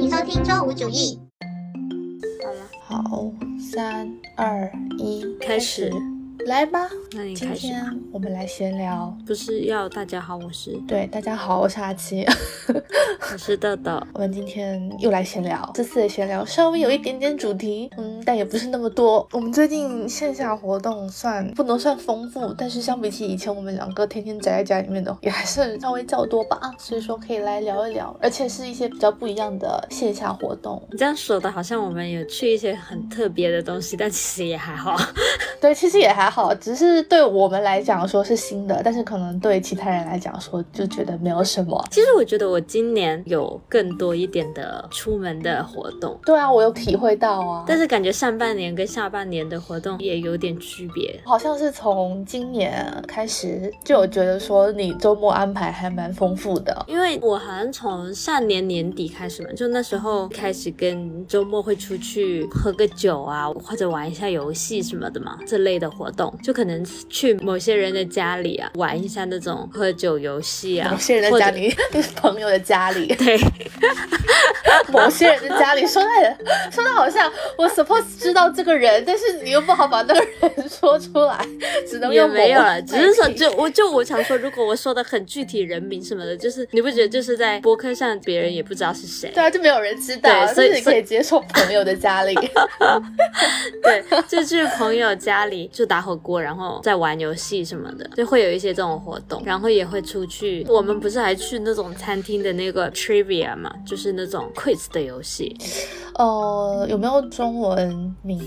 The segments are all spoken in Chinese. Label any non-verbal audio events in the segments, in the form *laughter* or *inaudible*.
欢迎收听周五主义。好了，好，三二一，开始。来吧，那你今开始吧。天我们来闲聊。不是要大家好，我是对，大家好，我是阿七。*laughs* 我是豆豆。*laughs* 我们今天又来闲聊，这次的闲聊稍微有一点点主题，嗯，但也不是那么多。我们最近线下活动算不能算丰富，但是相比起以前我们两个天天宅在家里面的，也还是稍微较多吧。所以说可以来聊一聊，而且是一些比较不一样的线下活动。你这样说的好像我们有去一些很特别的东西，但其实也还好。对，其实也还好，只是对我们来讲说是新的，但是可能对其他人来讲说就觉得没有什么。其实我觉得我今年有更多一点的出门的活动，对啊，我有体会到啊，但是感觉上半年跟下半年的活动也有点区别。好像是从今年开始就有觉得说你周末安排还蛮丰富的。因为我好像从上年年底开始嘛，就那时候开始跟周末会出去喝个酒啊，或者玩一下游戏什么的嘛，这类的活动，就可能去某些人的家里啊，玩一下那种喝酒游戏啊，某些人的家里，*laughs* 朋友的家里，*laughs* 对，*laughs* 某些人的家里，说的说的好像我 suppose 知道这个人，但是你又不好把那个人说出来，只能也用某没有了，只是说就我就我想说，如果我说的很具体人名什么的，就是你不觉得就是在博客上别人也不知道是谁？对啊，就没有人知道，对所以是你可以接受朋友的家里。对，就去朋友家里就打火锅，然后在玩游戏什么的，就会有一些这种活动，然后也会出去。我们不是还去那种餐厅的那个 trivia 嘛，就是那种 quiz 的游戏。呃，有没有中文名？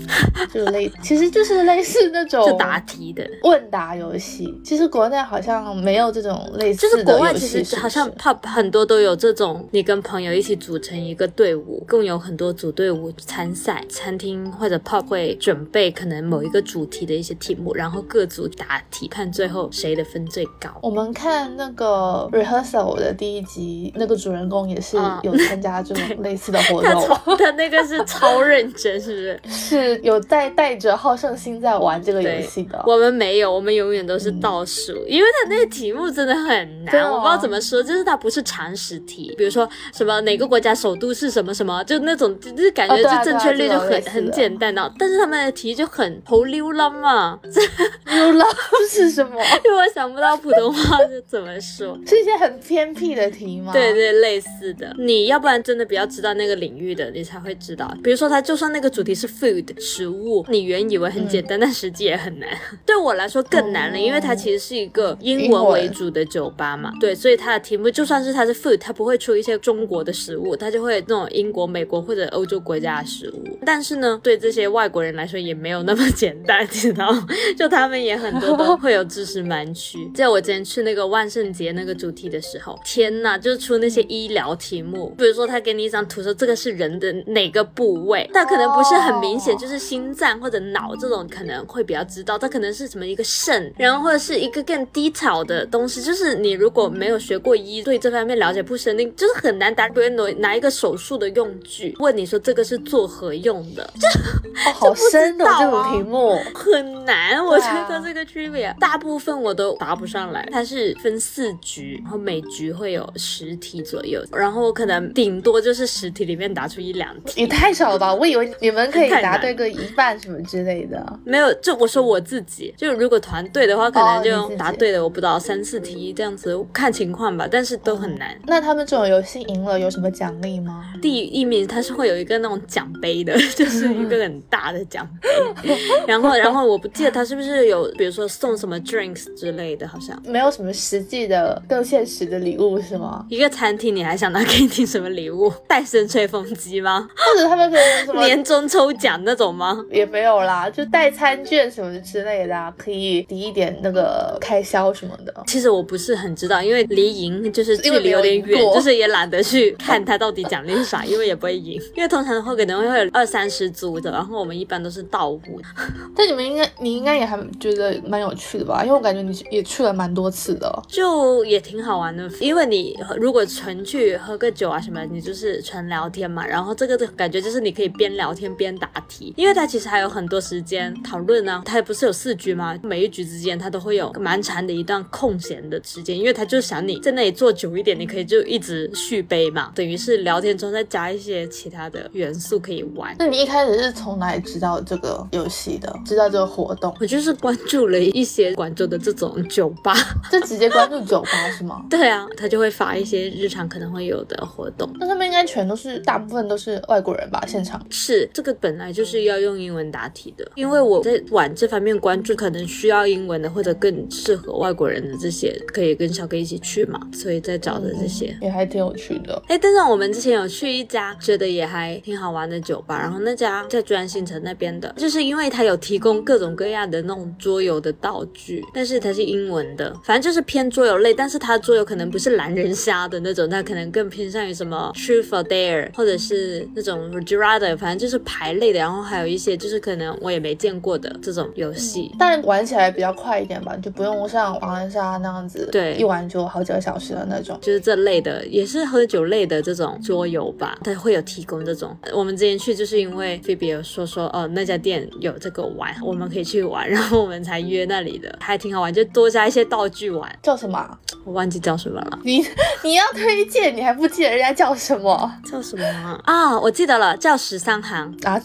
就类，其实就是类似那种就答题的。问答游戏。其实国内好像没有这种类就是似的游国外其，实好像 pub 很多都有这种，你跟朋友一起组成一个队伍，共有很多组队伍参赛。餐厅或者 pub 会准备可能某一个主题的一些题目，然后各组答题，看最后谁的分最高。我们看那个 rehearsal 的第一集，那个主人公也是啊。有参加这种类似的活他动，*laughs* 超他那个是超认真，是不是？是有带带着好胜心在玩这个游戏的。我们没有，我们永远都是倒数，因为他那个题目真的很难，我不知道怎么说，就是它不是常识题，比如说什么哪个国家首都是什么什么，就那种就是感觉就正确率就很、很简单的，但是他们的题就很头溜了嘛，有了是什么？*laughs* 因为我想不到普通话是怎么说。是一些很偏僻的题吗？对对，类似的，你要不然真的比较知道那个领域的，你才会知道。比如说，它就算那个主题是 food 食物，你原以为很简单，但实际也很难。对我来说更难了，哦因为它其实是一个英文为主的酒吧嘛。对，所以它的题目就算是它是 food，它不会出一些中国的食物，它就会那种英国、美国或者欧洲国家的食物。但是呢，对这些外国人来说也没有那么简单，*laughs* 你知道吗？*laughs* 就他们也很多都会有知识盲区。在我之前去那个万圣节那个主题的时候，天呐，就是出那些医疗题目，比如说他给你一张图说这个是人的哪个部位，但可能不是很明显，哦就是心脏或者脑这种可能会比较知道，它可能是什么一个肾，然后或者是一个更低潮的东西，就是你如果没有学过医，对这方面了解不深，你就是很难答。比如拿拿一个手术的用具，问你说这个是做何用的，哦，好深的、这种题目。*laughs* *laughs* 很难，我觉得这个 trivia 大部分我都答不上来。它是分四局，然后每局会有十题左右，然后可能顶多就是十题里面答出一两题。也太少了吧！我以为你们可以答对个一半什么之类的。没有，就我说我自己，就如果团队的话，可能就答对了，我不知道三四题这样子，看情况吧，但是都很难。那他们这种游戏赢了有什么奖励吗？*laughs* 第一名他是会有一个那种奖杯的，*laughs* 就是一个很大的奖杯，*laughs* 然后然后我不记得他是不是有，比如说送什么 drinks 之类的，好像。没有什么实际的、更现实的礼物是吗？一个餐厅，你还想拿给你什么礼物？*laughs* 戴森吹风机吗？或者他们可能什么年终抽奖那种吗？也没有啦，就代餐券什么之类的、啊，可以抵一点那个开销什么的。其实我不是很知道，因为离赢就是距离有点远，就是也懒得去看他到底奖励啥，因为也不会赢。因为通常的话可能会有二三十组的，然后我们一般都是倒五。但你们应该，你应该也还觉得蛮有趣的吧？因为我感觉你也去了蛮多次的。就也挺好玩的，因为你如果纯去喝个酒啊什么，你就是纯聊天嘛。然后这个的感觉就是你可以边聊天边答题，因为它其实还有很多时间讨论呢。它不是有四局吗？每一局之间它都会有蛮长的一段空闲的时间，因为它就想你在那里坐久一点，你可以就一直续杯嘛，等于是聊天中再加一些其他的元素可以玩。那你一开始是从哪里知道这个游戏的？知道这个活动？我就是关注了一些广州的这种酒吧，*laughs* 就直接关注酒吧是吗？*laughs* 对啊，他就会发一些日常可能会有的活动。那他们应该全都是大部分都是外国人吧？现场是这个本来就是要用英文答题的，因为我在往这方面关注，可能需要英文的或者更适合外国人的这些，可以跟小哥一起去嘛，所以在找的这些也还挺有趣的。哎，但是我们之前有去一家觉得也还挺好玩的酒吧，然后那家在珠江新城那边的，就是因为它有提供各种各样的那种桌游的道具，但是它是英文的，反正就是偏桌游类，但是它桌游可能不是狼人杀的那种，它可能更偏向于什么 Truth or Dare，或者是那种 Gerada，反正就是牌类的，然后还有一些就是可能我也没见过的这种游戏，但玩起来比较快一点吧，就不用像狼人杀那样子，对，一玩就好几个小时的那种，就是这类的，也是喝酒类的这种桌游吧，它会有提供这种。我们之前去就是因为菲比有说说，哦，那家店有这个玩，我们可以去玩，然后我们才约那里的，还挺好玩，就多加一些道具玩。叫什么？我忘记叫什么了。你 *laughs* 你要推荐，你还不记得人家叫什么？叫什么啊？啊，我记得了，叫十三行啊。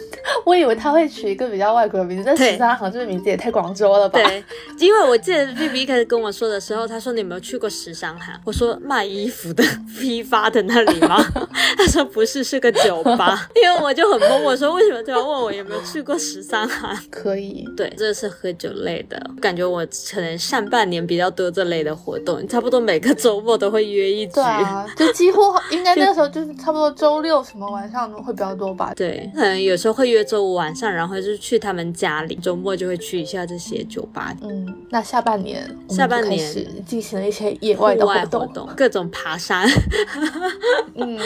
我以为他会取一个比较外国的名字，但十三行这个名字也太广州了吧？对，因为我记得 B B 一开始跟我说的时候，他说你有没有去过十三行？我说卖衣服的批发的那里吗？*laughs* 他说不是，是个酒吧。*laughs* 因为我就很懵，我说为什么突然问我有没有去过十三行？可以，对，这是喝酒类的，感觉我可能上半年比较多这类的活动，差不多每个周末都会约一局。对啊，*laughs* 就几乎应该那时候就是差不多周六什么晚上会比较多吧？对，可能有时候会约周五晚上，然后就是去他们家里，周末就会去一下这些酒吧。嗯，那下半年下半年进行了一些野外的活动，各种爬山。*laughs* 嗯，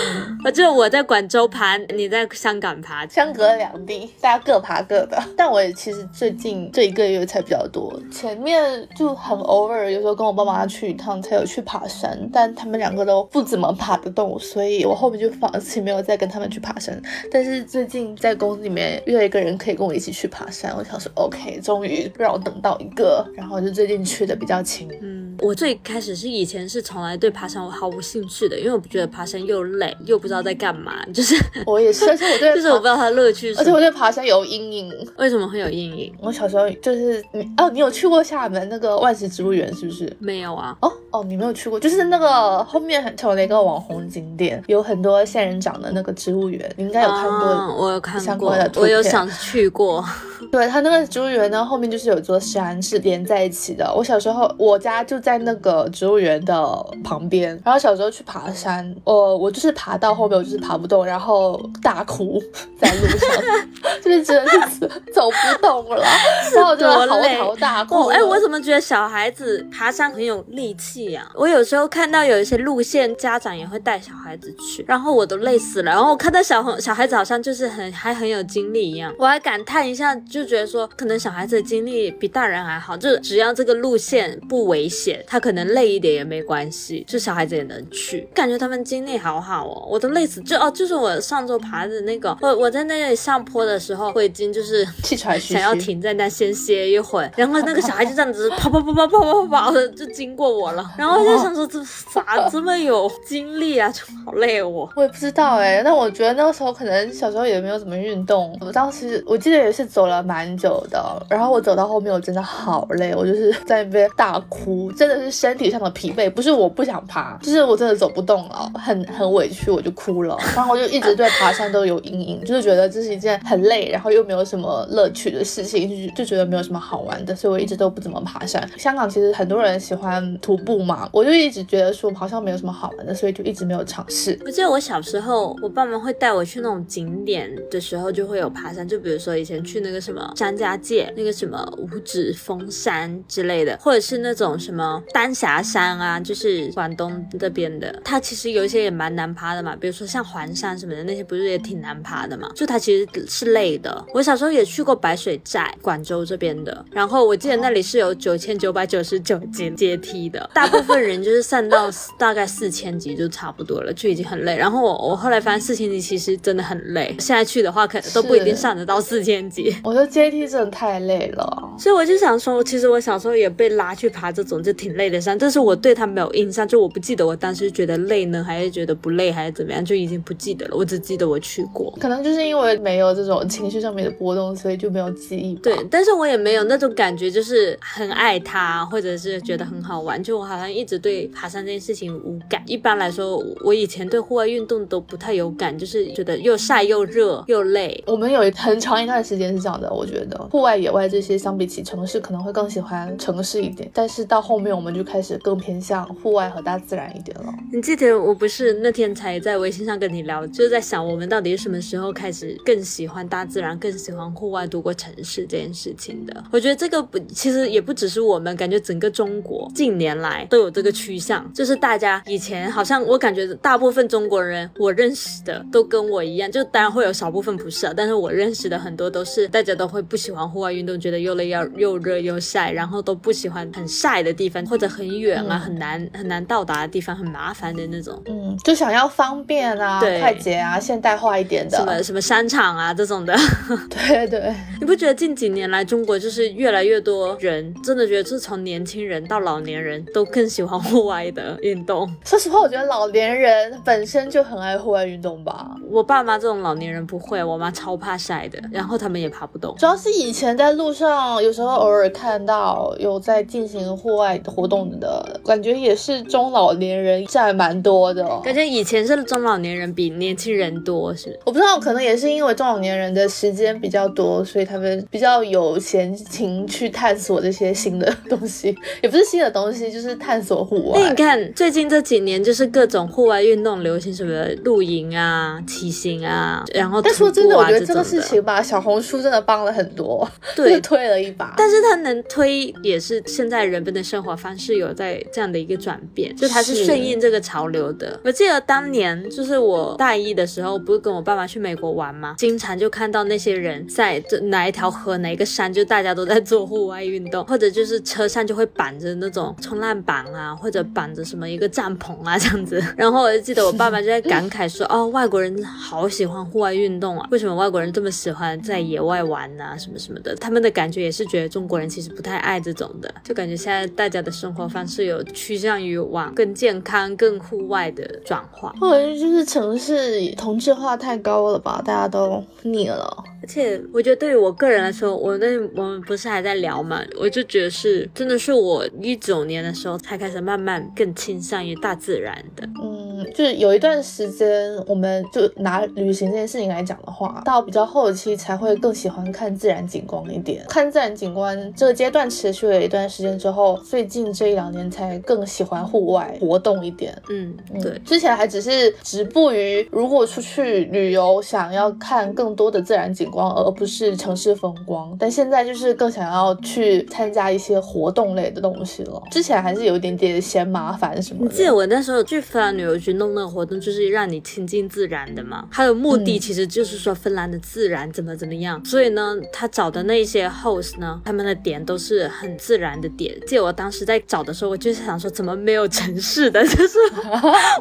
我就我在广州爬，你在香港爬，相隔两地，大家各爬各的。但我也其实最近这一个月才比较多，前面就很偶尔，有时候跟我爸妈去一趟才有去爬山，但他们两个都不怎么爬得动，所以我后面就放弃，没有再跟他们去爬山。但是最近在公司里面遇到一个人可以跟我一起去爬山，我想说 OK，终于让我等到一个，然后就最近去的比较勤。嗯，我最开始是以前是从来对爬山我毫无兴趣的，因为我不觉得爬山又累又不知道在干嘛，*laughs* 就是我也是，而且我对 *laughs* 就是我不知道它乐趣，而且我对爬山有阴影。为什么会有阴影？我小时候就是你哦，你有去过厦门那个万石植物园是不是？没有啊。哦哦，你没有去过，就是那个后面很成了一个网红景点，有很多仙人掌的那个植物园，你应该有看过。我有看过，我有想去过。*laughs* 对，它那个植物园呢，后面就是有座山是连在一起的。我小时候，我家就在那个植物园的旁边。然后小时候去爬山，我我就是爬到后面，我就是爬不动，然后大哭在路上，*laughs* 就是真的是走不动了，然后我就嚎啕大哭。哎，我怎么觉得小孩子爬山很有力气呀？我有时候看到有一些路线，家长也会带小孩子去，然后我都累死了。然后我看到小小孩子好像就是很还很有精力一样，我还感叹一下，就觉得说可能小孩子的精力比大人还好，就只要这个路线不危险，他可能累一点也没关系，就小孩子也能去。感觉他们精力好好哦，我都累死。就哦，就是我上周爬的那个，我我在那里上坡的时候，我已经就是气喘吁吁想要停在那先歇一会儿，然后那个小孩就这样子跑跑跑跑跑跑跑的就经过我了，然后我就想说这咋这么有精力啊，就好累我。我也不知道哎，但我觉得那个时候可能小时候也没有怎么运动，我当时我记得也是走了蛮久的，然后我走到后面我真的好累，我就是在那边大哭，真的是身体上的疲惫，不是我不想爬，就是我真的走不动了，很很委屈，我就哭了，*laughs* 然后我就一直对爬山都有阴影，就是觉得这是一件很累，然后又没有什么乐趣的事情，就就觉得没有什么好玩的，所以我一直都不怎么爬山。香港其实很多人喜欢徒步嘛，我就一直觉得说好像没有什么好玩的，所以就一直没有尝试。我记得我小时候，我爸妈会带我去那种景点的时候，就会有爬山，就比如说以前去那个什么张家界，那个什么五指峰山之类的，或者是那种什么丹霞山啊，就是广东这边的，它其实有一些也蛮难爬的嘛，比如说像环山什么的那些，不是也挺难爬的嘛？就它其实是累的。我小时候也去过白水寨，广州这边的，然后我记得那里是有九千九百九十九阶阶梯的，大部分人就是上到大概四千级就差不多了，就已经很累。然后我我后来发现四千级其实真的很累，现在去的话可能都不一定上得到四千级。我觉得阶梯真的太累了，所以我就想说，其实我小时候也被拉去爬这种就挺累的山，但是我对它没有印象，就我不记得我当时觉得累呢，还是觉得不累，还是怎么样，就已经不记得了。我只记得我去过，可能就是因为没有这种情绪上面的波动，所以就没有记忆。对，但是我也没有那种感觉，就是很爱它，或者是觉得很好玩。就我好像一直对爬山这件事情无感。一般来说，我以前对户外运动都不太有感，就是觉得又晒又热又累。我们有很长一段时间是这样的，我觉得户外、野外这些相比起城市，可能会更喜欢城市一点。但是到后面，我们就开始更偏向户外和大自然一点了。你记得我不是那天才在微信上跟你聊，就是在想我们到底是什么时候开始更喜欢大自然，更喜欢户外多过城市这件事情的？我觉得这个不，其实也不只是我们，感觉整个中国近年来都有这个趋向，就是大家以前好像我感觉大部分中国人我认识的都跟我一样，就当然会有少部分不是，但是我认识的很多都是大家都会不喜欢户外运动，觉得又累又又热又晒，然后都不喜欢很晒的地方或者很远啊很难很难到达的地方，很麻烦的那种。嗯，就想要方便啊、快捷啊、现代化一点的，什么什么商场啊这种的。*laughs* 对对，你不觉得近几年来中国就是越来越多人真的觉得，是从年轻人到老年人都更喜欢户外的运动？*laughs* 说实话，我觉得老年人本身就很爱户外运动吧。我爸妈这种老年人不会，我妈超怕晒的，然后他们也爬不动。主要是以前在路上有时候偶尔看到有在进行户外活动的感觉，也是中老年人占蛮多的。感觉以前是中老年人比年轻人多，是？我不知道，可能也是因为中老年人的时间比较多，所以他们比较有闲情去探索这些新的东西，也不是新的东西，就是探索户外。那你看最近这几年，就是各种户外运动流行什么露营啊、骑行啊，然后但说真的，我觉得这个事情吧，小红书真的帮了很多，*laughs* 对，推了一把。但是它能推，也是现在人们的生活方式有在这样的一个转变，就它是顺应这个潮流的。我记得当年就是我大一的时候，不是跟我爸妈去美国玩吗？经常就看到那些人在这哪一条河、哪一个山，就大家都在做户外运动，或者就是车上就会绑着那种冲浪板啊，或者绑着什么一个帐篷啊这样子。然后我就记得我爸爸就在感慨说：“哦，外国人好喜欢户外运动啊，为什么外国人这么喜欢在野外玩啊，什么什么的？他们的感觉也是觉得中国人其实不太爱这种的，就感觉现在大家的生活方式有趋向于往更健康、更户外的转化，或者就是城市同质化太高了吧，大家都腻了。而且我觉得对于我个人来说，我那我们不是还在聊嘛，我就觉得是真的是我一九年的时候才开始慢慢更倾向于大自然的。嗯，就是有一段时间，我们就拿旅行这件事情来讲的话，到比较后期才会更喜欢看自然景观一点。看自然景观这个阶段持续了一段时间之后，最近这一两年才更喜欢户外活动一点。嗯，对，之前还只是止步于如果出去旅游想要看更多的自然景。观，而不是城市风光，但现在就是更想要去参加一些活动类的东西了。之前还是有一点点嫌麻烦什么。你记得我那时候去芬兰旅游去弄那个活动，就是让你亲近自然的嘛。它的目的其实就是说芬兰的自然怎么怎么样。所以呢，他找的那些 host 呢，他们的点都是很自然的点。记得我当时在找的时候，我就是想说，怎么没有城市的？*laughs* 就是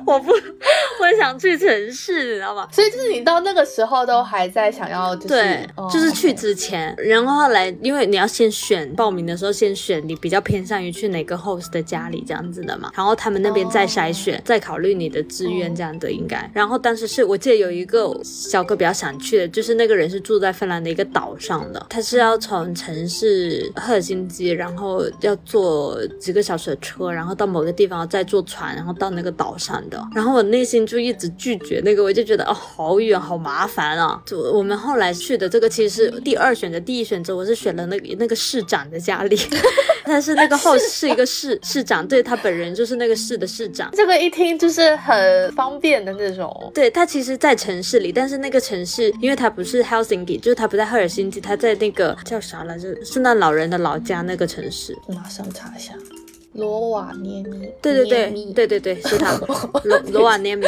我不，我想去城市，你知道吗？所以就是你到那个时候都还在想要就是。对，就是去之前，然后后来，因为你要先选报名的时候，先选你比较偏向于去哪个 host 的家里这样子的嘛，然后他们那边再筛选，再考虑你的志愿这样的应该。然后当时是我记得有一个小哥比较想去的，就是那个人是住在芬兰的一个岛上的，他是要从城市赫尔辛基，然后要坐几个小时的车，然后到某个地方再坐船，然后到那个岛上的。然后我内心就一直拒绝那个，我就觉得哦，好远，好麻烦啊。就我们后来去。的这个其实是第二选择，第一选择我是选了那个那个市长的家里，*laughs* 但是那个 host 是一个市市长，对他本人就是那个市的市长。这个一听就是很方便的那种。对他其实，在城市里，但是那个城市，因为他不是 Helsinki，就是他不在赫尔辛基，他在那个叫啥来着？圣诞老人的老家那个城市。马上查一下。罗瓦涅米，对对对对对对，是他，*laughs* 罗罗瓦涅米，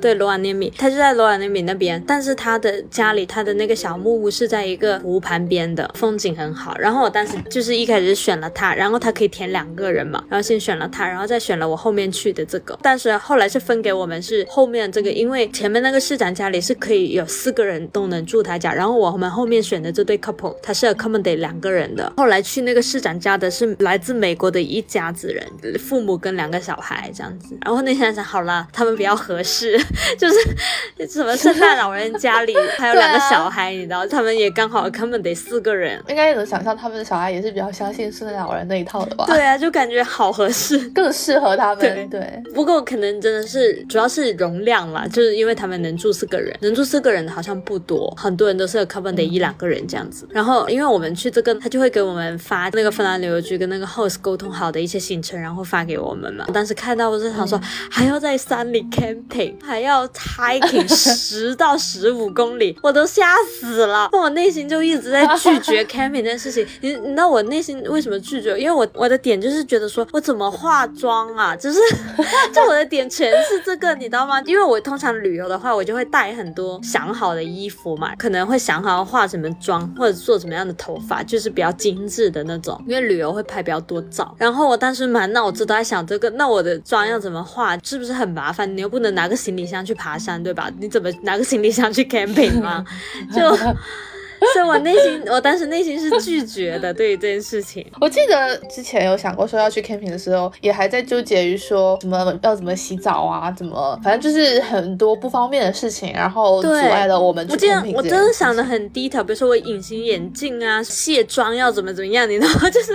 对罗瓦涅米，他就在罗瓦涅米那边，但是他的家里，他的那个小木屋是在一个湖旁边的，风景很好。然后我当时就是一开始选了他，然后他可以填两个人嘛，然后先选了他，然后再选了我后面去的这个，但是后来是分给我们是后面这个，因为前面那个市长家里是可以有四个人都能住他家，然后我们后面选的这对 couple，他是 accommodate 两个人的。后来去那个市长家的是来自美国的一家子人，父母跟两个小孩这样子。然后那天想好了，他们比较合适，*laughs* 就是什么圣诞老人家里还有两个小孩，你知道，他们也刚好 accommodate 四个人。应该能想象他们的小孩也是比较相信圣诞老人那一套的吧？对啊，就感觉好合适，更适合他们。对，不过可能真的是主要是容量啦，就是因为他们能住四个人，能住四个人的好像不多，很多人都是 accommodate 一两个人这样子。然后因为我们去这个，他就会给我们发那个芬兰旅游局跟那个 host 沟通好的一些行程，然后发给我们嘛。当时看到我是想说，还要在山里 camping，还要 hiking *laughs* 十到十五公里，我都吓死了。那我内心就一直在拒绝 *laughs* camping 这件事情。你你知道我内心为什么拒绝？因为我我的点就是觉得说我怎么化妆啊，就是 *laughs* 就我的点全是这个，你知道吗？因为我通常旅游的话，我就会带很多想好的衣服嘛，可能会想好要化什么妆或者做什么样的头发，就是比较精致的那种。因为旅游会拍比较多照，然后我当时满脑子都在想这个，那我的妆要怎么化，是不是很麻烦？你又不能拿个行李箱去爬山，对吧？你怎么拿个行李箱去 camping 吗？*laughs* 就。*laughs* 所以我内心，我当时内心是拒绝的，*laughs* 对于这件事情。我记得之前有想过说要去 camping 的时候，也还在纠结于说什么要怎么洗澡啊，怎么，反正就是很多不方便的事情，然后阻碍了我们去 camping。我真的想的很低调，比如说我隐形眼镜啊，卸妆要怎么怎么样，你知道吗？*laughs* 就是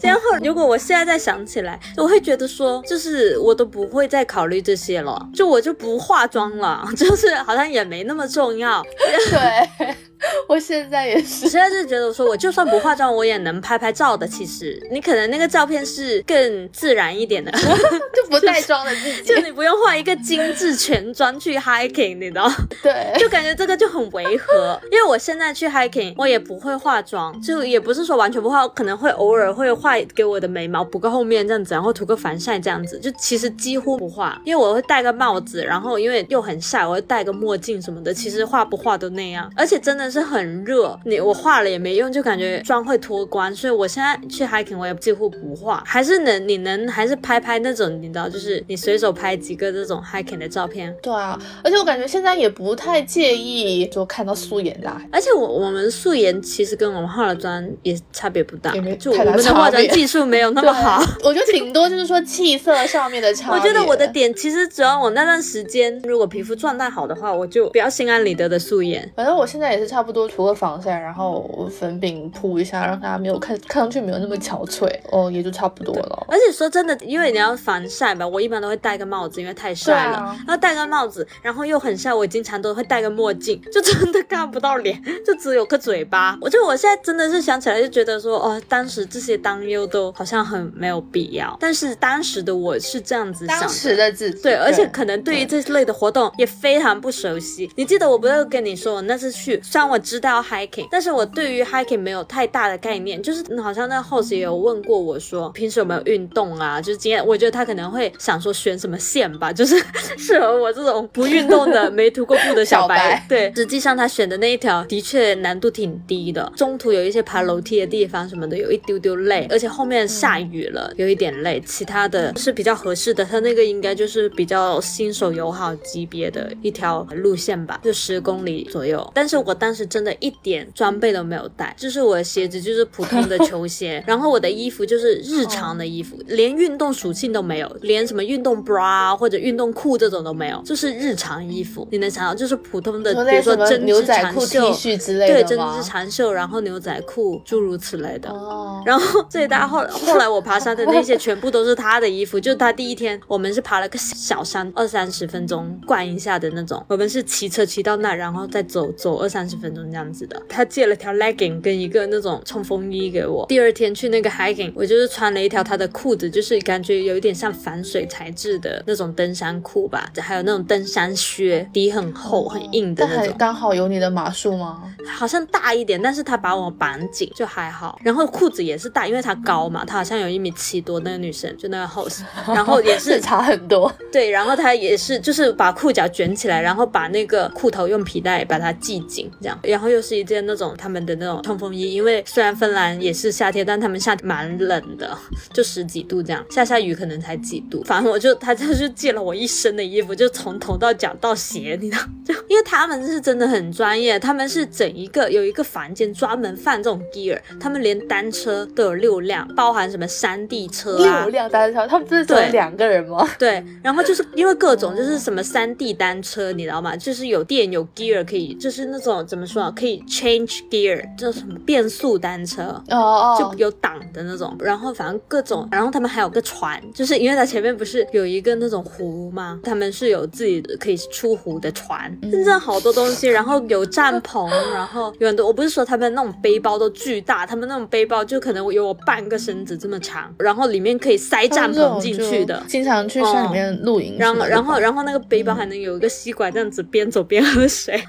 然后如果我现在再想起来，我会觉得说，就是我都不会再考虑这些了，就我就不化妆了，就是好像也没那么重要。对。*laughs* 我现在也是，我现在是觉得说，我就算不化妆，我也能拍拍照的。其实你可能那个照片是更自然一点的 *laughs* *laughs* 就不带妆的自己，就你不用化一个精致全妆去 hiking，你知道？对，就感觉这个就很违和。因为我现在去 hiking，我也不会化妆，就也不是说完全不化，可能会偶尔会画给我的眉毛补个后面这样子，然后涂个防晒这样子，就其实几乎不化。因为我会戴个帽子，然后因为又很晒，我会戴个墨镜什么的，其实化不化都那样，而且真的。是很热，你我化了也没用，就感觉妆会脱光，所以我现在去 hiking 我也几乎不化，还是能你能还是拍拍那种，你知道，就是你随手拍几个这种 hiking 的照片。对啊，而且我感觉现在也不太介意就看到素颜的，而且我我们素颜其实跟我们化了妆也差别不大，就我们的化妆技术没有那么好。*laughs* 我觉得顶多就是说气色上面的差别。我觉得我的点其实只要我那段时间如果皮肤状态好的话，我就比较心安理得的素颜。反正我现在也是差不多涂个防晒，然后粉饼铺一下，让它没有看看上去没有那么憔悴，哦，也就差不多了。而且说真的，因为你要防晒吧，我一般都会戴个帽子，因为太晒了。然后戴个帽子，然后又很晒，我经常都会戴个墨镜，就真的看不到脸，就只有个嘴巴。我就我现在真的是想起来就觉得说，哦，当时这些担忧都好像很没有必要。但是当时的我是这样子想，当时的自己对，而且可能对于这类的活动也非常不熟悉。你记得我不是跟你说，我那次去，虽然我知道 hiking，但是我对于 hiking 没有太大的概念。就是好像那 host 也有问过我说，平时有没有运动啊？就是今天我觉得他可能会想说选什么线吧，*laughs* 就是适合我这种不运动的、没涂过布的小白。对，实际上他选的那一条的确难度挺低的，中途有一些爬楼梯的地方什么的，有一丢丢累，而且后面下雨了，有一点累。其他的是比较合适的，他那个应该就是比较新手友好级别的一条路线吧，就十公里左右。但是我当时真的一点装备都没有带，就是我的鞋子就是普通的 *laughs* 球鞋，然后我的衣服就是日常的衣服，连运动属性都没有，连什么运动 bra 或者运动裤这种都没有，就是日常衣服。你能想到就是普通的，比如说针织长袖之类的对，针织长袖，然后牛仔裤，诸如此类的。哦。然后最大后后来我爬山的那些全部都是他的衣服，就是他第一天我们是爬了个小山，二三十分钟逛一下的那种，我们是骑车骑到那，然后再走走二三十分钟这这样子的。他借了条 legging 跟一个那种冲锋衣给我。第二天去那个 hiking，我就是穿了一条他的裤子，就是感觉有一点像防水材质的那种登山裤吧，还有那种登山靴，底很厚很硬的那种。刚好有你的码数吗？好像大一点，但是他把我绑紧就还好。然后裤子也是大，因为他高嘛，他好像有一米七多那个女生，就那个 host，然后也 *laughs* 是差很多。对，然后他也是就是把裤脚卷起来，然后把那个裤头用皮带把它系紧，这样。然后又是一件那种他们的那种冲锋衣，因为虽然芬兰也是夏天，但他们夏天蛮冷的，*laughs* 就十几度这样，下下雨可能才几度。反正我就他就是借了我一身的衣服，就从头到脚到鞋，你知道，*laughs* 就因为他们是真的很专业，他们是整一个有一个房间专门放这种 gear，他们连单车都有六辆，包含什么山地车啊，六辆单车，他们这是只有两个人吗？对，然后就是因为各种就是什么山地单车，你知道吗？就是有电有 gear 可以，就是那种怎么说啊，可以 change gear，叫什么变速单车哦哦，就有挡的那种。然后反正各种，然后他们还有个船，就是因为它前面不是有一个那种湖吗？他们是有自己的可以出湖的船，真的好多东西。然后有帐篷，然后有很多。我不是说他们那种背包都巨大，他们那种背包就可能有我半个身子这么长，然后里面可以塞帐篷进去的。经常去山里面露营。然后，然后，然后那个背包还能有一个吸管，这样子边走边喝水。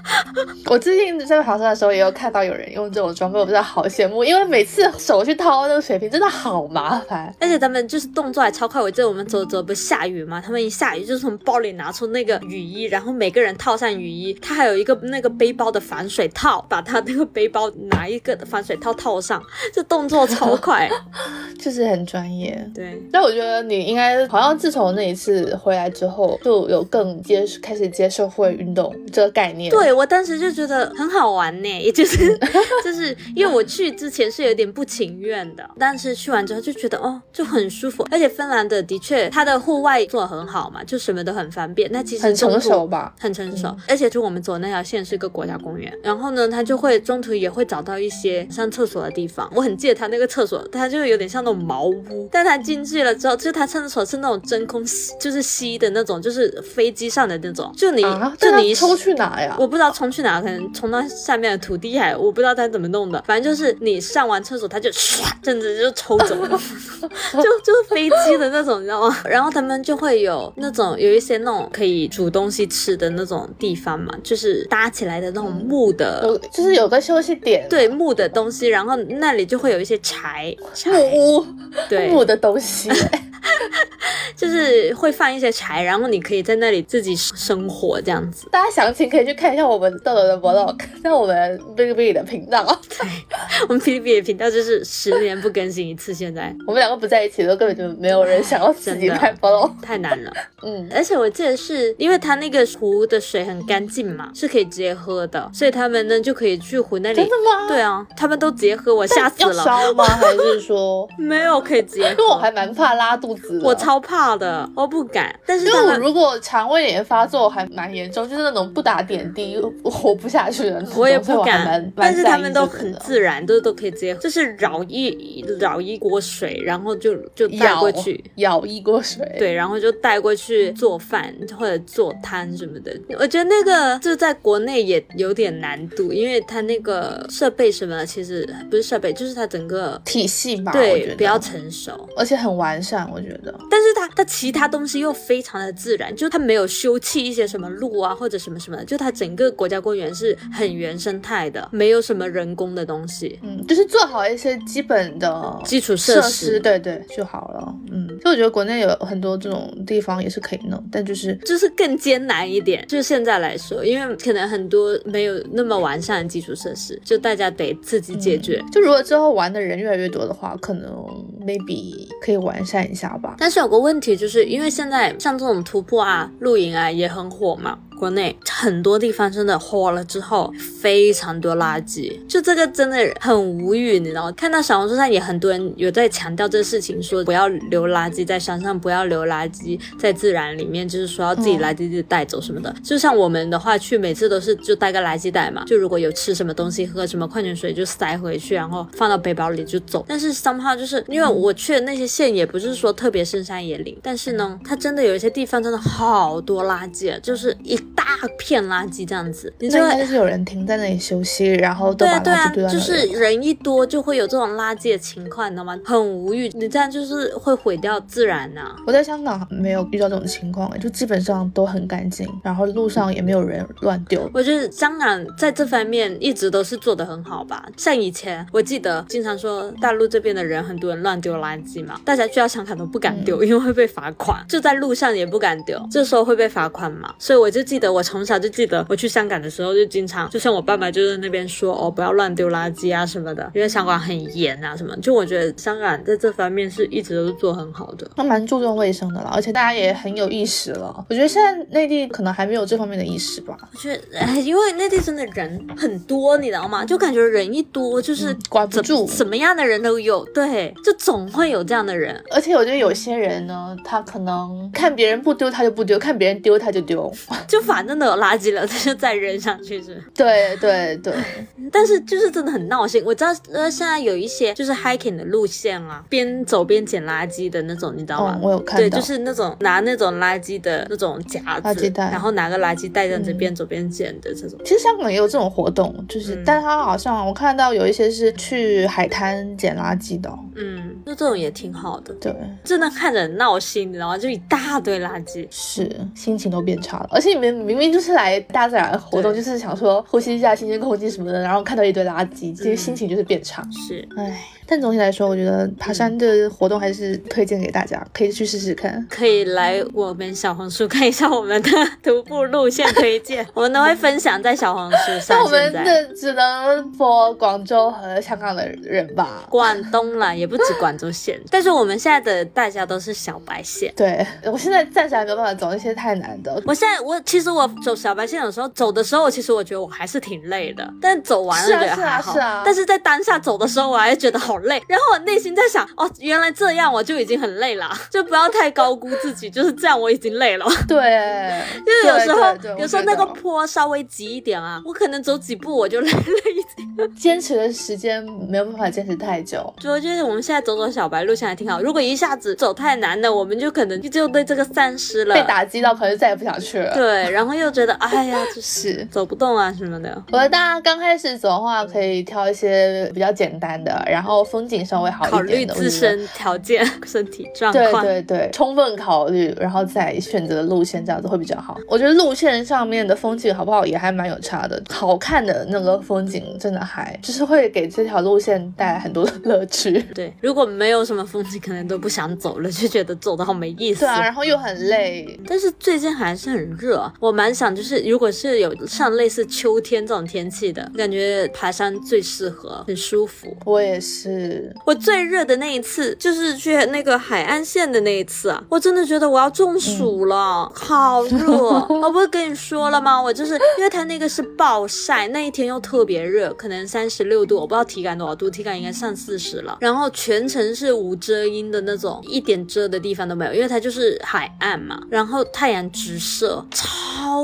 我最近在爬山的时候，也有看到有人用这种装备，我不知道好羡慕，因为每次手去掏那个水瓶真的好麻烦，而且他们就是动作还超快。我记得我们走走不下雨嘛，他们一下雨就从包里拿出那个雨衣，然后每个人套上雨衣，他还有一个那个背包的防水套，把他那个背包拿一个防水套套上，这动作超快，*laughs* 就是很专业。对，但我觉得你应该好像自从那一次回来之后，就有更接开始接受户外运动这个概念。对我当时就觉得很好玩呢，也就是 *laughs* 就是因为我去之前是有点不情愿的，但是去完之后就觉得哦就很舒服，而且芬兰的的确它的户外做的很好嘛，就什么都很方便。那其实很成熟吧，很成熟，而且就我们走那条线是一个国家公园，然后呢，它就会中途也会找到一些上厕所的地方。我很记得它那个厕所，它就有点像那种茅屋，但它进去了之后，就它厕所是那种真空吸，就是吸的那种，就是飞机上的那种，就你就你冲去哪呀？我不知道冲去哪，可能冲到下面的土地海，我不知道他怎么弄的。反正就是你上完厕所，他就唰，甚至就抽走了，*laughs* 就就是飞机的那种，你知道吗？然后他们就会有那种有一些那种可以煮东西吃的那种地方嘛，就是搭起来的那种木的，就是有个休息点，对木的东西，然后那里就会有一些柴木屋，对木的东西。*laughs* *laughs* 就是会放一些柴，然后你可以在那里自己生火这样子。大家详情可以去看一下我们豆豆的 vlog，*laughs* 在我们哔哩哔哩的频道。对，*laughs* 我们哔哩哔哩频道就是十年不更新一次。现在我们两个不在一起，都根本就没有人想要自己拍 vlog，太难了。嗯，而且我记得是因为它那个湖的水很干净嘛，是可以直接喝的，所以他们呢就可以去湖那里。真的吗？对啊，他们都直接喝，我吓死了。要烧吗？还是说没有可以直接？因为我还蛮怕拉肚子，我超怕的，我不敢。但是因为我如果肠胃炎发作还蛮严重，就是那种不打点滴活不下去的，我也不敢。但是他们都很自然，都都可以直接，就是舀一舀一锅水，然后就就带过去，舀一锅水，对，然后就带过去做饭或者做汤什么的。我觉得那个就在国内也有点难度，因为它那个设备什么其实不是设备，就是它整个体系吧，对，比较成熟，而且很完善，我觉得。但是它它其他东西又非常的自然，就它没有修葺一些什么路啊或者什么什么的，就它整个国家公园是很原生态的，没有什么人工的东西，嗯，就是做好一些基本的基础设施，对对就好了，嗯。所以我觉得国内有很多这种地方也是可以弄，但就是就是更艰难一点，就是现在来说，因为可能很多没有那么完善的基础设施，就大家得自己解决。就如果之后玩的人越来越多的话，可能 maybe 可以完善一下但是有个问题，就是因为现在像这种突破啊、露营啊也很火嘛。国内很多地方真的火了之后，非常多垃圾，就这个真的很无语，你知道吗？看到小红书上也很多人有在强调这事情，说不要留垃圾在山上，不要留垃圾在自然里面，就是说要自己垃圾自己带走什么的。就像我们的话，去每次都是就带个垃圾袋嘛，就如果有吃什么东西、喝什么矿泉水就塞回去，然后放到背包里就走。但是 somehow 就是因为我去的那些县也不是说特别深山野岭，但是呢，它真的有一些地方真的好多垃圾，就是一。大片垃圾这样子，你就会。那应该是有人停在那里休息，然后都对啊，把对啊垃圾丢，在就。是人一多就会有这种垃圾的情况，你知道吗？很无语，你这样就是会毁掉自然呐、我在香港没有遇到这种情况，就基本上都很干净，然后路上也没有人乱丢。我觉得香港在这方面一直都是做得很好吧。像以前我记得经常说大陆这边的人很多人乱丢垃圾嘛，大家去到香港都不敢丢，因为会被罚款，就在路上也不敢丢，这时候会被罚款嘛。所以我就记得我从小就记得我去香港的时候就经常，就像我爸爸就在那边说哦不要乱丢垃圾啊什么的，因为香港很严啊什么。就我觉得香港在这方面是一直都是做很好的。他蛮注重卫生的了，而且大家也很有意识了。我觉得现在内地可能还没有这方面的意识吧，我觉得，哎，因为内地真的人很多，你知道吗？就感觉人一多，就是怎管不住。什么样的人都有，对，就总会有这样的人。而且我觉得有些人呢，他可能看别人不丢他就不丢，看别人丢他就丢。就反正都有垃圾了，他就再扔上去是。对对对，但是就是真的很闹心。我知道，呃，现在有一些就是 hiking 的路线啊，边走边捡垃圾的那种，你知道吗？嗯，我有看对，就是那种拿那种垃圾的那种夹子，垃圾袋然后拿个垃圾袋这样子嗯边走边捡的这种。其实香港也有这种活动，就是，嗯但他好像我看到有一些是去海滩捡垃圾的哦。嗯，就这种也挺好的，对，真的看着很闹心，你知道吗？就一大堆垃圾。是心情都变差了。而且你们明明就是来大自然活动，就是想说呼吸一下新鲜空气什么的，然后看到一堆垃圾，这些嗯。心情就是变差。是，唉，但总体来说，我觉得爬山的活动还是推荐给大家，可以去试试看。可以来我们小红书看一下我们的 *laughs* 徒步路线推荐，我们都会分享在小红书上。那我们的只能播广州和香港的人吧。广东啦，也不止广州县，但是我们现在的大家都是小白线。对我现在暂时还没有办法走那些太难的，我现在我其实我走小白线有时候走的时候，其实我觉得我还是挺累的，但走完了是啊觉得还好。是啊是啊但是在当下走的时候，我还是觉得好累。然后我内心在想，哦，原来这样我就已经很累了，*laughs* 就不要太高估自己，就是这样我已经累了。*laughs* *laughs* 对，就是有时候有时候那个坡稍微急一点啊，我可能走几步我就累了一点。坚持的时间没有办法坚持太久。主要就是我们现在走走小白路线还挺好。如果一下子走太难的，我们就可能就对这个丧失了被打击到，可能再也不想去了。对，然后又觉得哎呀，就是是，走不动啊什么的。我觉得大家刚开始走的话，可以挑一些比较简单的，然后风景稍微好一点的。自身条件、*laughs* 身体状况。对对，充分考虑，然后再选择路线，这样子会比较好。我觉得路线上面的风景好不好也还蛮有差的，好看的那个风景真的还就是会给这条路线带来很多的乐趣。对如果没有什么风景，可能都不想走了，就觉得走的好没意思。对啊，然后又很累。但是最近还是很热啊，我蛮想就是，如果是有像类似秋天这种天气的，感觉爬山最适合，很舒服。我也是，我最热的那一次就是去那个海岸线的那一次啊，我真的觉得我要中暑了，好 *laughs* 热！我不是跟你说了吗？我就是因为它那个是暴晒，那一天又特别热，可能三十六度，我不知道体感多少度，体感应该上四十了。然后全程是无遮阴的那种，一点遮的地方都没有，因为它就是海岸嘛。然后太阳直射，超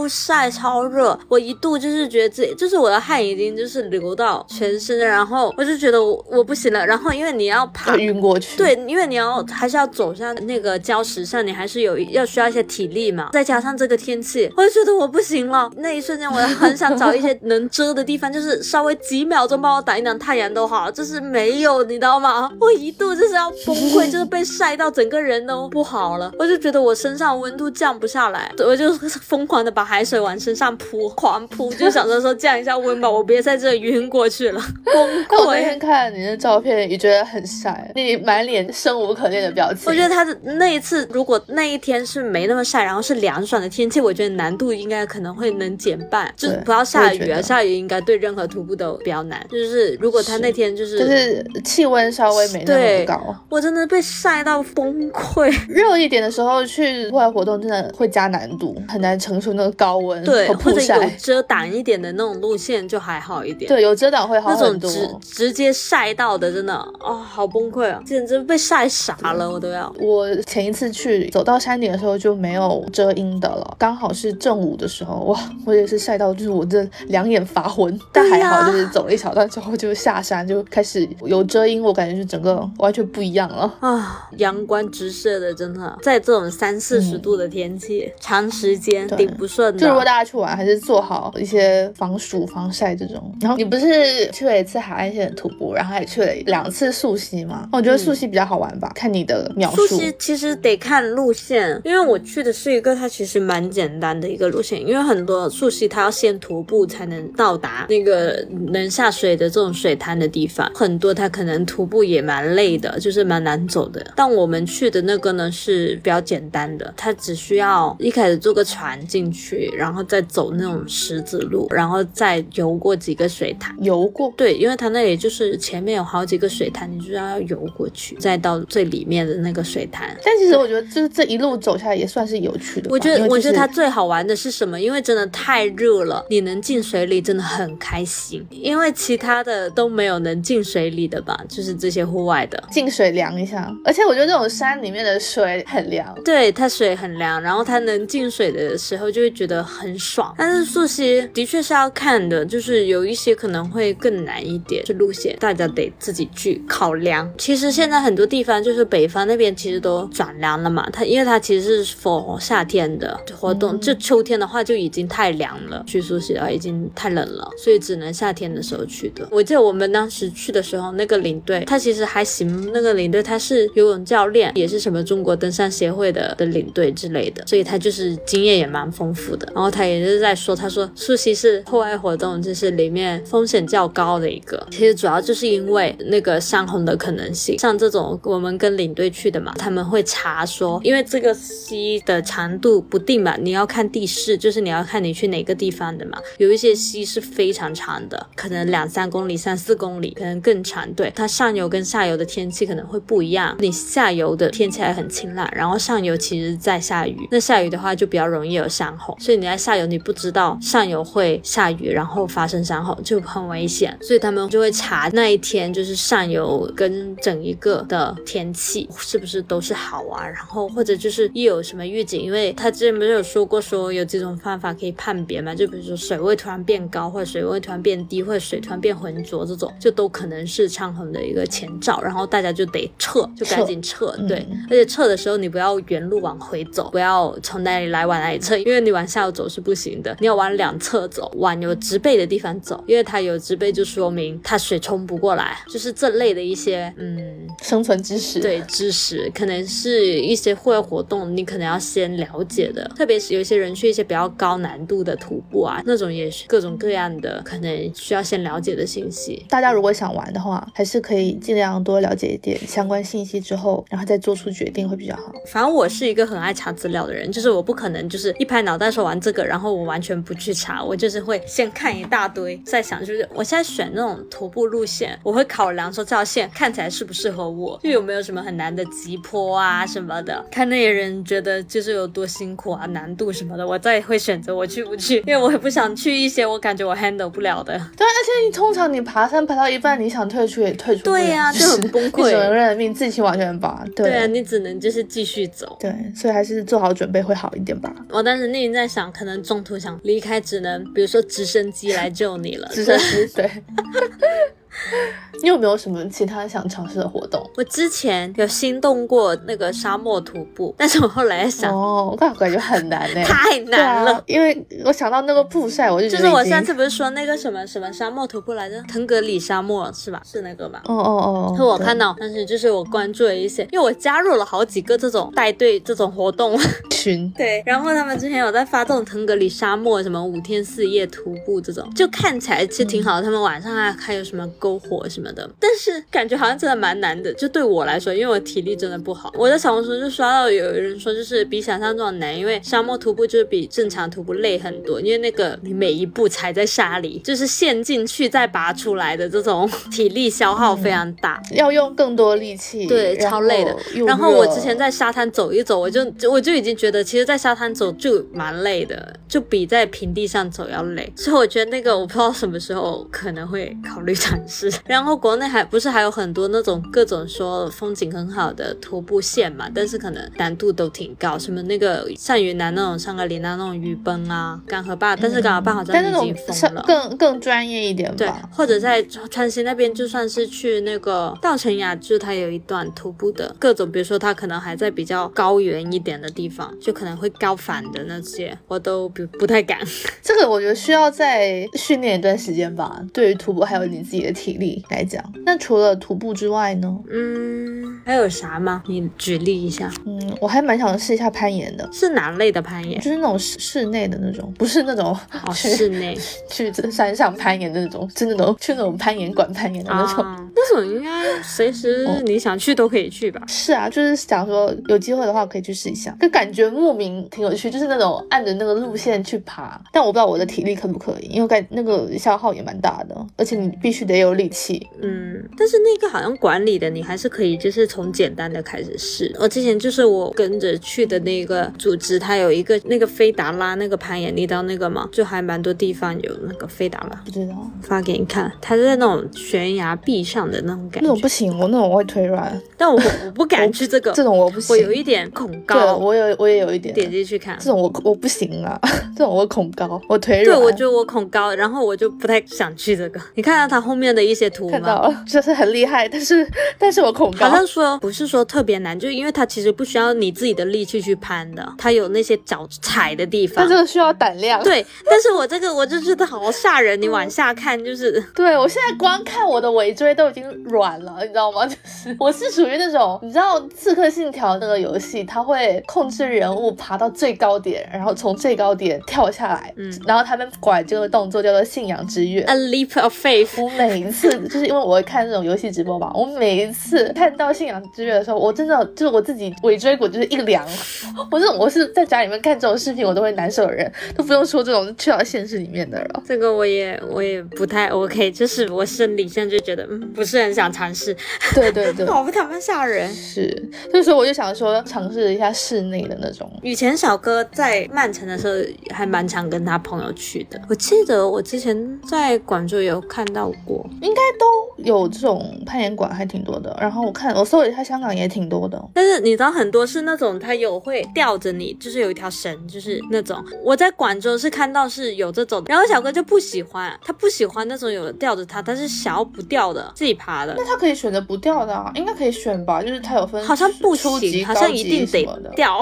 晒超热，我一度就是觉得自己就是我的汗已经就是流到全身了，然后我就觉得我我不行了。然后因为你要爬。晕过去。对，因为你要还是要走上那个礁石上，你还是有要需要一些体力嘛。再加上这个天气，我就觉得我不行了。那一瞬间，我很想找一些能遮的地方，就是稍微几秒钟帮我挡一挡太阳都好，就是没有，你知道吗？我一度就是要崩溃，就是被晒到整个人都不好了。我就觉得我身上温度降不下来，我就疯狂的把海水往身上扑，*laughs* 狂扑，就想着说降一下温吧，我别在这里晕过去了，*laughs* 崩溃我那天。看你的照片，也觉得很晒，你满脸生无可恋的表情。我觉得他的那一次，如果那一天是没那么晒，然后是凉爽的天气，我觉得难度应该可能会能减半，就是不要下雨啊，下雨应该对任何徒步都比较难。就是如果他那天就是，就是气温稍微没那么高，我真的被晒到崩溃。*laughs* 热一点的时候去户外活动真的会加难度，很难承受那个高温对，和或者有。遮挡一点的那种路线就还好一点。对，有遮挡会好那种。直直接晒到的，真的哦，好崩溃啊！简直被晒傻了，我都要。我前一次去走到山顶的时候就没有遮阴的了，刚好是正午的时候，哇，我也是晒到，就是我这两眼发昏，但还好就是走了一小段之后就下山就开始有遮阴，我感觉就整个完全不一样了。啊，阳光直射的，真的在这种三四十度的天气，长时间顶不顺的。就如果大家去玩，还是做好一些防暑、防晒这种。然后你不是去了一次海岸线徒步，然后还去了两次溯溪吗？我觉得溯溪比较好玩吧，看你的描述。溯溪其实得看路线，因为我去的是一个它其实蛮简单的一个路线，因为很多溯溪它要先徒步才能到达那个能下水的这种水滩的地方，很多它可能徒步也蛮累的，就是蛮难走的。但我们去的那个呢是比较简单的，它只需要一开始坐个船进去，然后再走那种石子路，然后再游过几个水潭。游过？对，因为它那里就是前面有好几个水潭，你就要游过去，再到最里面的那个水潭。但其实我觉得，就是这一路走下来也算是有趣的。我觉得，我觉得它它最好玩的是什么？因为真的太热了，你能进水里真的很开心。因为其他的都没有能进水里的吧，就是这些户外的。进水凉一下，而且我觉得这种山里面的水很凉。对，它水很凉，然后它能进水的时候就会觉得很爽。但是溯溪的确是要看的，就是有一些可能会更难一点，这路线大家得自己去考量。其实现在很多地方就是北方那边其实都转凉了嘛，它因为它其实是 for 夏天的活动，就秋天的话就已经太凉了，去溯溪的话已经太冷了，所以只能夏天的时候去的。我记得我们当时去的时候，那个领队他其实还行，那个领队他是游泳教练，也是什么中国登山协会的的领队之类的，所以他就是经验也蛮丰富的。然后他也是在说，他说溯溪是户外活动，就是里面风险较高的一个。其实主要就是因为那个山洪的可能性，像这种我们跟领队去的嘛，他们会查说，因为这个溪的长度不定嘛，你要看地势，就是你要看你去哪个地方的嘛。有一些溪是非常长的，可能两三公里、三四公里，可能更长。对，它上游跟下游的天气可能会不一样。你下游的天气还很晴朗，然后上游其实在下雨，那下雨的话就比较容易有山洪。所以你在下游你不知道上游会下雨，然后发生山洪就很危险。所以他们就会查那一天就是上游跟整一个的天气是不是都是好啊，然后或者就是一有什么预警，因为他之前不是有说过说有几种方法可以判别嘛，就比如说水位突然变高，或者水位突然变低，或者水突然变浑浊这种，就都可能是昌洪的一个前兆，然后大家就得撤，就赶紧撤。对，而且撤的时候你不要原路往回走，不要从哪里来往哪里撤，因为你往下游走是不行的，你要往两侧走，往有植被的地方走，因为它有植被就说明它水冲不过来，就是这类的一些嗯生存知识。对知识，可能是一些户外活动，你可能要先了解的，特别是有一些人去一些比较高难度的徒步啊，那种也是各种各样的，可能需要先了解的信息。大家如果想玩的话，还是可以尽量多了解一点相关信息之后，然后再做出决定会比较好。反正我是一个很爱查资料的人，就是我不可能就是一拍脑袋说玩这个，然后我完全不去查，我就是会先看一大堆，再想就是我现在选那种徒步路线，我会考量说这条线看起来适不适合我，就有没有什么很难的急坡啊什么的，看那些人觉得就是有多辛苦啊，难度什么的，我再会选择我去不去，*laughs* 因为我也不想去一些我感觉我 handle 不了的。对，而且你通常你爬山爬到一半，你想退出也退出不了，对呀就很崩溃你只能认命，自己完全拔。对对啊，你只能就是继续走。对，所以还是做好准备会好一点吧。我当时内心在想，可能中途想离开，只能比如说直升机来救你了。直升机，对。*laughs* *laughs* 你有没有什么其他想尝试的活动？我之前有心动过那个沙漠徒步，但是我后来想，哦，我感感觉很难呢，*laughs* 太难了。啊，因为我想到那个曝晒，我就觉就是我上次不是说那个什么什么沙漠徒步来着？腾格里沙漠是吧？是那个吧？哦哦哦，是我看到，但是就是我关注了一些，因为我加入了好几个这种带队这种活动，*laughs* 群，对，然后他们之前有在发这种腾格里沙漠什么五天四夜徒步这种，就看起来其实挺好的。他们晚上还还有什么篝火什么的，但是感觉好像真的蛮难的。就对我来说，因为我体力真的不好，我在小红书就刷到有人说，就是比想象中的难，因为沙漠徒步就是比正常徒步累很多，因为那个你每一步踩在沙里，就是陷进去再拔出来的这种体力消耗非常大。要用更多力气，对，超累的然后我之前在沙滩走一走，我就就我就已经觉得，其实，在沙滩走就蛮累的，就比在平地上走要累。所以我觉得那个我不知道什么时候可能会考虑尝试。试。*laughs* 然后国内还不是还有很多那种各种说风景很好的徒步线嘛，但是可能难度都挺高，什么那个像云南那种香格里拉那种雨崩啊，干河坝，但是干河坝好像已经封了，更更专业一点吧。对，或者在川西那边，就算是去那个稻城亚就它有一段徒步的各种，比如说它可能还在比较高原一点的地方，就可能会高反的那些，我都不不太敢。*laughs* 这个我觉得需要再训练一段时间吧，对于徒步还有你自己的体力来讲。那除了徒步之外呢？嗯，还有啥吗？你举例一下。嗯，我还蛮想试一下攀岩的。是哪类的攀岩？就是那种室室内的那种，不是那种哦，室内 *laughs* 去山上攀岩的那种，是那种去那种攀岩馆攀岩的那种。那种应该随时 *laughs* 你想去都可以去吧？是啊，就是想说有机会的话可以去试一下，就感觉莫名挺有趣，就是那种按着那个路线去爬。但我不知道我的体力可不可以，因为感那个消耗也蛮大的，而且你必须得有力气。嗯，但是那个好像管理的你还是可以，就是从简单的开始试。我之前就是我跟着去的那个组织，它有一个那个菲达拉那个攀岩，你知道那个嘛？就还蛮多地方有那个菲达拉，不知道，发给你看。它是在那种悬崖壁上的那种感觉。那种不行，我那种会腿软。但我我不敢去这个，这种我不行，我有一点恐高。对，我有我也有一点。点进去看，这种我我不行啊，这种我恐高，我腿软。对，我觉得我恐高，然后我就不太想去这个。你看到它后面的一些图吗？看到了，*laughs* 就是很厉害，但是 *laughs* 但是我恐高。好像说不是说特别难，就因为它其实不需要你自己的力气去攀的，它有那些脚踩的地方。但这个需要胆量。对，*laughs* 但是我这个我就觉得好吓人，你往下看就是。对我现在光看我的尾椎都已经软了，你知道吗？就是我是属于那种，你知道《刺客信条》那个游戏，它会控制人物爬到最高点，然后从最高点跳下来，嗯，然后他们管这个动作叫做信仰之跃，A leap of faith。我每一次就是因为我会看这种游戏直播嘛，我每一次看到信仰之月的时候，我真的就是我自己尾椎骨就是一凉。*laughs* 我这种我是在家里面看这种视频我都会难受的人，都不用说这种去到现实里面的了。这个我也我也不太 OK，就是我生理现在就觉得嗯不是很想尝试。对对对，*laughs* 好不他妈吓人。是，所以说我就想说尝试一下室内的那种。以前小哥在曼城的时候还蛮常跟他朋友去的。我记得我之前在广州有看到过，应该都有这种攀岩馆，还挺多的。然后我看我搜了一下，香港也挺多的。但是你知道很多是那种他有会吊着你，就是有一条绳，就是那种我在广州是看到是有这种，然后小哥就不喜欢，他不喜欢那种有吊着他，他是想要不吊的，自己爬的。那他可以选择不吊的啊，应该可以选吧？就是他有分，好像不行，好像一定得吊。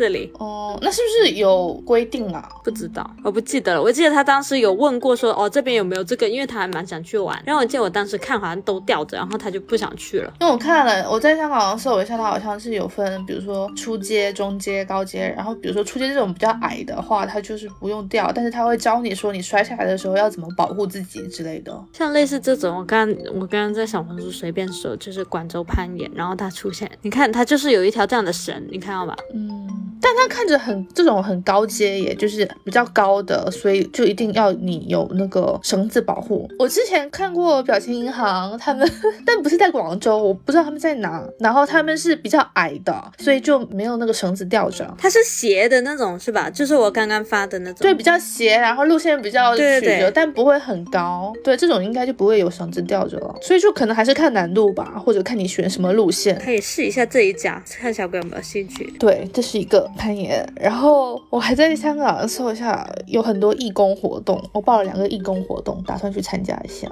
这里哦，那是不是有规定啊？不知道，我不记得了。我记得他当时有问过，说哦这边有没有这个，因为他还蛮想去玩。然后我记得我当时看好像都吊着，然后他就不想去了。因为我看了，我在香港搜一下，他好像是有分，比如说初阶、中阶、高阶。然后比如说初阶这种比较矮的话，他就是不用吊，但是他会教你说你摔下来的时候要怎么保护自己之类的。像类似这种，我刚我刚刚在小红书随便搜，就是广州攀岩，然后它出现，你看它就是有一条这样的绳，你看到吧？嗯。但它看着很这种很高阶，也就是比较高的，所以就一定要你有那个绳子保护。我之前看过表情银行他们，*laughs* 但不是在广州，我不知道他们在哪。然后他们是比较矮的，所以就没有那个绳子吊着。它是斜的那种是吧？就是我刚刚发的那种。对，比较斜，然后路线比较曲折，但不会很高。对，这种应该就不会有绳子吊着了。所以就可能还是看难度吧，或者看你选什么路线。可以试一下这一家，看小哥有没有兴趣。对，这是一个。攀岩，然后我还在香港的时候下，有很多义工活动，我报了两个义工活动，打算去参加一下。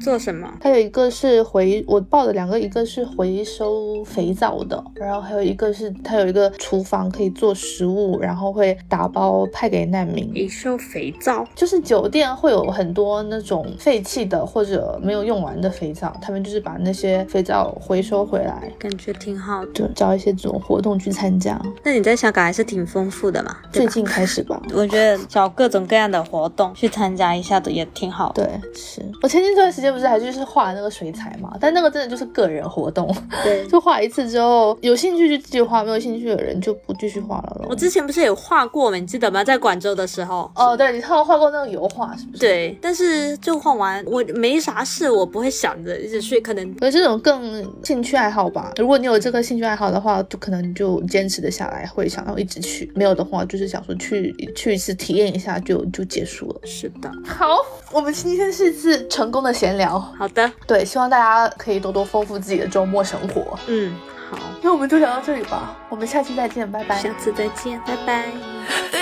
做什么？它有一个是回，我报的两个，一个是回收肥皂的，然后还有一个是它有一个厨房可以做食物，然后会打包派给难民。回收肥皂，就是酒店会有很多那种废弃的或者没有用完的肥皂，他们就是把那些肥皂回收回来，感觉挺好的，找一些这种活动去参加。那你在？香港还是挺丰富的嘛，最近开始吧。*laughs* 我觉得找各种各样的活动去参加一下的也挺好的。对，是我前近这段时间不是还就是画那个水彩嘛，但那个真的就是个人活动，*laughs* 对，就画一次之后，有兴趣就继续画，没有兴趣的人就不继续画了。我之前不是也画过吗？你记得吗？在广州的时候。哦，对，你画画过那个油画是不是？对，但是就画完，我没啥事，我不会想着一直去，可能有这种更兴趣爱好吧。如果你有这个兴趣爱好的话，就可能就坚持的下来，会想要一直去。没有的话，就是想说去去一次体验一下就就结束了。是的，好，我们今天是一次成功的闲聊。好的。对希望大家可以多多丰富自己的周末生活。嗯好。那我们就聊到这里吧我们下期再见拜拜。下次再见拜拜。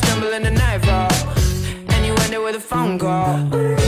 be stumbling the night roll. And you end it with a phone call.